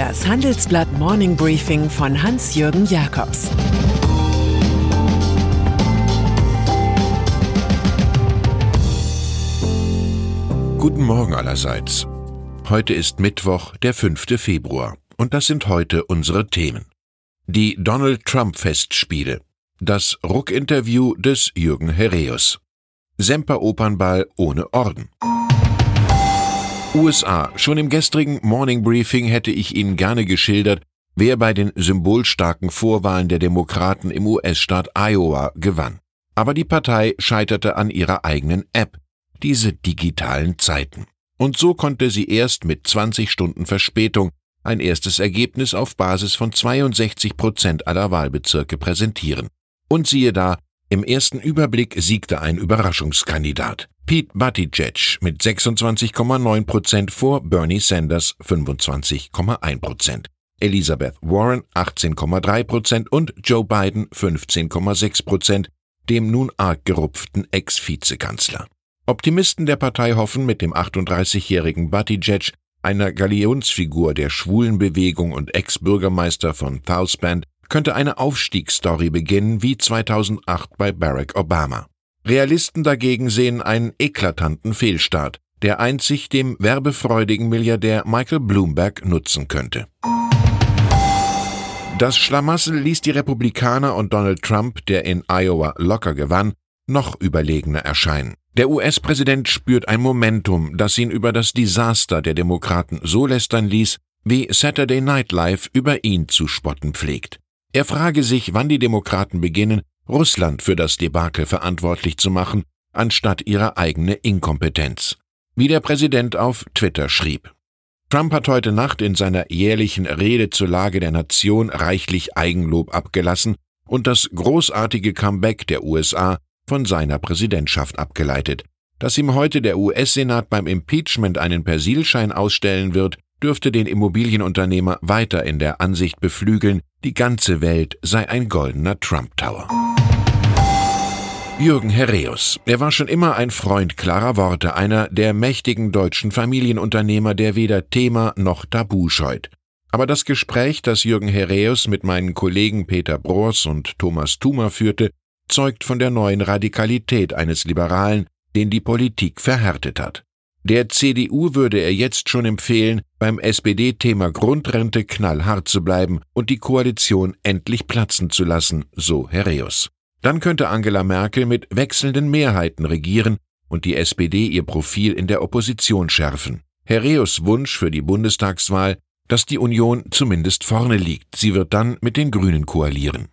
Das Handelsblatt Morning Briefing von Hans-Jürgen Jakobs Guten Morgen allerseits. Heute ist Mittwoch, der 5. Februar, und das sind heute unsere Themen. Die Donald Trump Festspiele, das Ruck-Interview des Jürgen Herreus, Semper Opernball ohne Orden. USA. Schon im gestrigen Morning Briefing hätte ich Ihnen gerne geschildert, wer bei den symbolstarken Vorwahlen der Demokraten im US-Staat Iowa gewann. Aber die Partei scheiterte an ihrer eigenen App, diese digitalen Zeiten. Und so konnte sie erst mit 20 Stunden Verspätung ein erstes Ergebnis auf Basis von 62 Prozent aller Wahlbezirke präsentieren. Und siehe da, im ersten Überblick siegte ein Überraschungskandidat. Pete Buttigieg mit 26,9 Prozent vor Bernie Sanders 25,1 Prozent. Elizabeth Warren 18,3 Prozent und Joe Biden 15,6 Prozent, dem nun arg gerupften Ex-Vizekanzler. Optimisten der Partei hoffen mit dem 38-jährigen Buttigieg, einer Galionsfigur der Schwulenbewegung und Ex-Bürgermeister von South könnte eine Aufstiegsstory beginnen wie 2008 bei Barack Obama. Realisten dagegen sehen einen eklatanten Fehlstart, der einzig dem werbefreudigen Milliardär Michael Bloomberg nutzen könnte. Das Schlamassel ließ die Republikaner und Donald Trump, der in Iowa locker gewann, noch überlegener erscheinen. Der US-Präsident spürt ein Momentum, das ihn über das Desaster der Demokraten so lästern ließ, wie Saturday Night Live über ihn zu spotten pflegt. Er frage sich, wann die Demokraten beginnen, Russland für das Debakel verantwortlich zu machen, anstatt ihre eigene Inkompetenz. Wie der Präsident auf Twitter schrieb. Trump hat heute Nacht in seiner jährlichen Rede zur Lage der Nation reichlich Eigenlob abgelassen und das großartige Comeback der USA von seiner Präsidentschaft abgeleitet. Dass ihm heute der US-Senat beim Impeachment einen Persilschein ausstellen wird, dürfte den Immobilienunternehmer weiter in der Ansicht beflügeln, die ganze Welt sei ein goldener Trump Tower. Jürgen Herreus. Er war schon immer ein Freund klarer Worte, einer der mächtigen deutschen Familienunternehmer, der weder Thema noch Tabu scheut. Aber das Gespräch, das Jürgen Herreus mit meinen Kollegen Peter Broers und Thomas Thumer führte, zeugt von der neuen Radikalität eines Liberalen, den die Politik verhärtet hat. Der CDU würde er jetzt schon empfehlen, beim SPD-Thema Grundrente knallhart zu bleiben und die Koalition endlich platzen zu lassen, so Herreus. Dann könnte Angela Merkel mit wechselnden Mehrheiten regieren und die SPD ihr Profil in der Opposition schärfen. Herreus Wunsch für die Bundestagswahl, dass die Union zumindest vorne liegt. Sie wird dann mit den Grünen koalieren.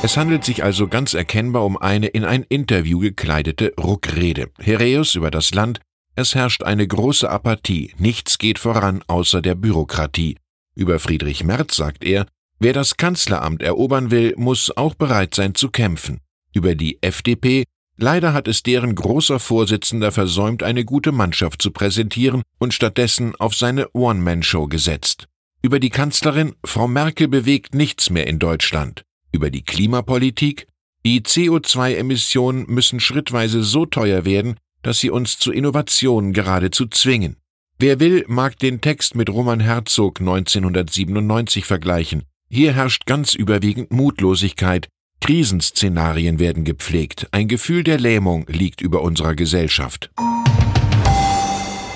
Es handelt sich also ganz erkennbar um eine in ein Interview gekleidete Ruckrede. Herreus über das Land, es herrscht eine große Apathie, nichts geht voran außer der Bürokratie. Über Friedrich Merz sagt er, Wer das Kanzleramt erobern will, muss auch bereit sein zu kämpfen. Über die FDP Leider hat es deren großer Vorsitzender versäumt, eine gute Mannschaft zu präsentieren und stattdessen auf seine One-Man-Show gesetzt. Über die Kanzlerin, Frau Merkel bewegt nichts mehr in Deutschland. Über die Klimapolitik, die CO2-Emissionen müssen schrittweise so teuer werden, dass sie uns zu Innovationen geradezu zwingen. Wer will, mag den Text mit Roman Herzog 1997 vergleichen. Hier herrscht ganz überwiegend Mutlosigkeit, Krisenszenarien werden gepflegt, ein Gefühl der Lähmung liegt über unserer Gesellschaft.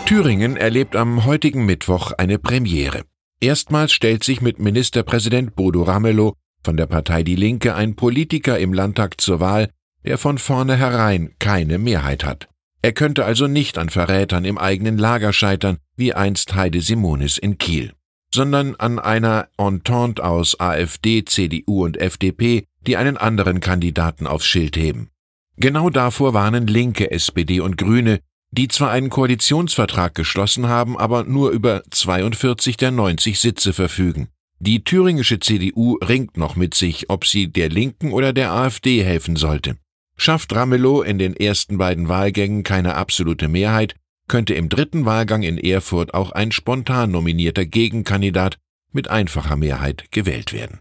Thüringen erlebt am heutigen Mittwoch eine Premiere. Erstmals stellt sich mit Ministerpräsident Bodo Ramelow von der Partei Die Linke ein Politiker im Landtag zur Wahl, der von vornherein keine Mehrheit hat. Er könnte also nicht an Verrätern im eigenen Lager scheitern, wie einst Heide Simonis in Kiel sondern an einer Entente aus AfD, CDU und FDP, die einen anderen Kandidaten aufs Schild heben. Genau davor warnen Linke, SPD und Grüne, die zwar einen Koalitionsvertrag geschlossen haben, aber nur über 42 der 90 Sitze verfügen. Die thüringische CDU ringt noch mit sich, ob sie der Linken oder der AfD helfen sollte. Schafft Ramelow in den ersten beiden Wahlgängen keine absolute Mehrheit, könnte im dritten Wahlgang in Erfurt auch ein spontan nominierter Gegenkandidat mit einfacher Mehrheit gewählt werden.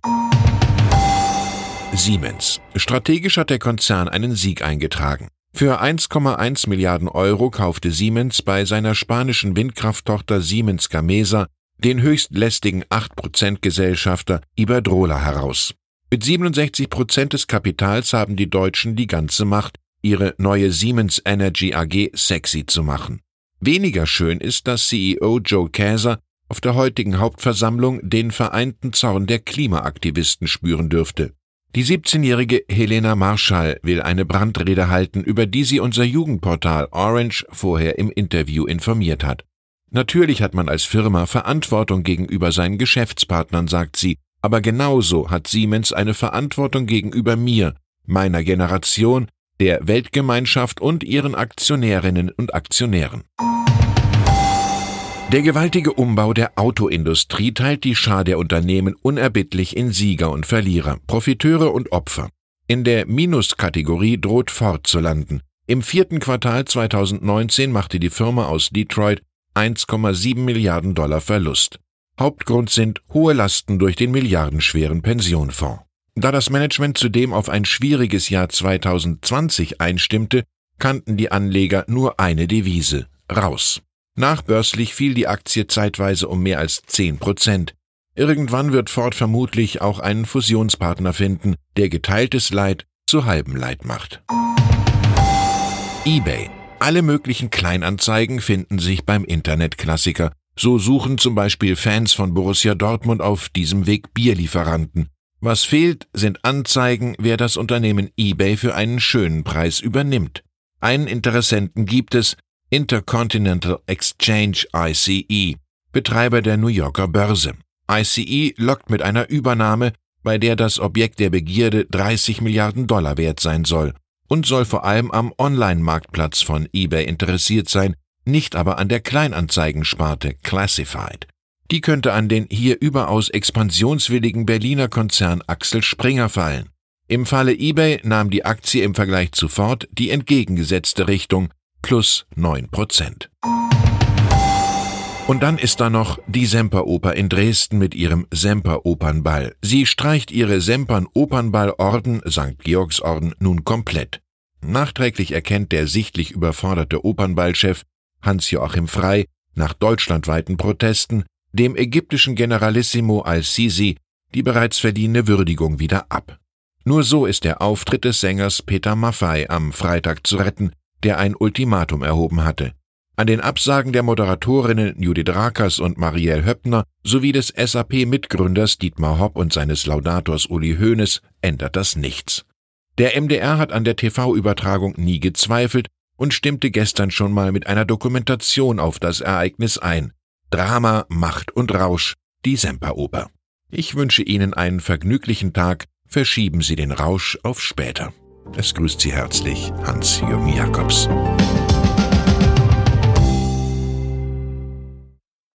Siemens. Strategisch hat der Konzern einen Sieg eingetragen. Für 1,1 Milliarden Euro kaufte Siemens bei seiner spanischen Windkrafttochter Siemens Gamesa den höchst lästigen 8% Gesellschafter Iberdrola heraus. Mit 67 Prozent des Kapitals haben die Deutschen die ganze Macht, ihre neue Siemens Energy AG sexy zu machen. Weniger schön ist, dass CEO Joe Käser auf der heutigen Hauptversammlung den vereinten Zorn der Klimaaktivisten spüren dürfte. Die 17-jährige Helena Marschall will eine Brandrede halten, über die sie unser Jugendportal Orange vorher im Interview informiert hat. Natürlich hat man als Firma Verantwortung gegenüber seinen Geschäftspartnern, sagt sie, aber genauso hat Siemens eine Verantwortung gegenüber mir, meiner Generation, der Weltgemeinschaft und ihren Aktionärinnen und Aktionären. Der gewaltige Umbau der Autoindustrie teilt die Schar der Unternehmen unerbittlich in Sieger und Verlierer, Profiteure und Opfer. In der Minuskategorie droht Ford zu landen. Im vierten Quartal 2019 machte die Firma aus Detroit 1,7 Milliarden Dollar Verlust. Hauptgrund sind hohe Lasten durch den milliardenschweren Pensionfonds. Da das Management zudem auf ein schwieriges Jahr 2020 einstimmte, kannten die Anleger nur eine Devise raus. Nachbörslich fiel die Aktie zeitweise um mehr als 10 Prozent. Irgendwann wird Ford vermutlich auch einen Fusionspartner finden, der geteiltes Leid zu halbem Leid macht. eBay. Alle möglichen Kleinanzeigen finden sich beim Internetklassiker. So suchen zum Beispiel Fans von Borussia Dortmund auf diesem Weg Bierlieferanten. Was fehlt, sind Anzeigen, wer das Unternehmen eBay für einen schönen Preis übernimmt. Einen Interessenten gibt es, Intercontinental Exchange ICE, Betreiber der New Yorker Börse. ICE lockt mit einer Übernahme, bei der das Objekt der Begierde 30 Milliarden Dollar wert sein soll und soll vor allem am Online-Marktplatz von eBay interessiert sein, nicht aber an der Kleinanzeigensparte Classified. Die könnte an den hier überaus expansionswilligen Berliner Konzern Axel Springer fallen. Im Falle eBay nahm die Aktie im Vergleich zu Ford die entgegengesetzte Richtung, plus 9 Prozent. Und dann ist da noch die Semperoper in Dresden mit ihrem Semperopernball. Sie streicht ihre Sempern-Opernballorden St. Georgsorden nun komplett. Nachträglich erkennt der sichtlich überforderte Opernballchef Hans-Joachim Frei nach deutschlandweiten Protesten dem ägyptischen Generalissimo al-Sisi die bereits verdiente Würdigung wieder ab. Nur so ist der Auftritt des Sängers Peter Maffei am Freitag zu retten, der ein Ultimatum erhoben hatte. An den Absagen der Moderatorinnen Judith Rakers und Marielle Höppner sowie des SAP-Mitgründers Dietmar Hopp und seines Laudators Uli Hoeneß ändert das nichts. Der MDR hat an der TV-Übertragung nie gezweifelt und stimmte gestern schon mal mit einer Dokumentation auf das Ereignis ein. Drama, Macht und Rausch, die Semperoper. Ich wünsche Ihnen einen vergnüglichen Tag, verschieben Sie den Rausch auf später. Es grüßt Sie herzlich Hans-Jürgen Jakobs.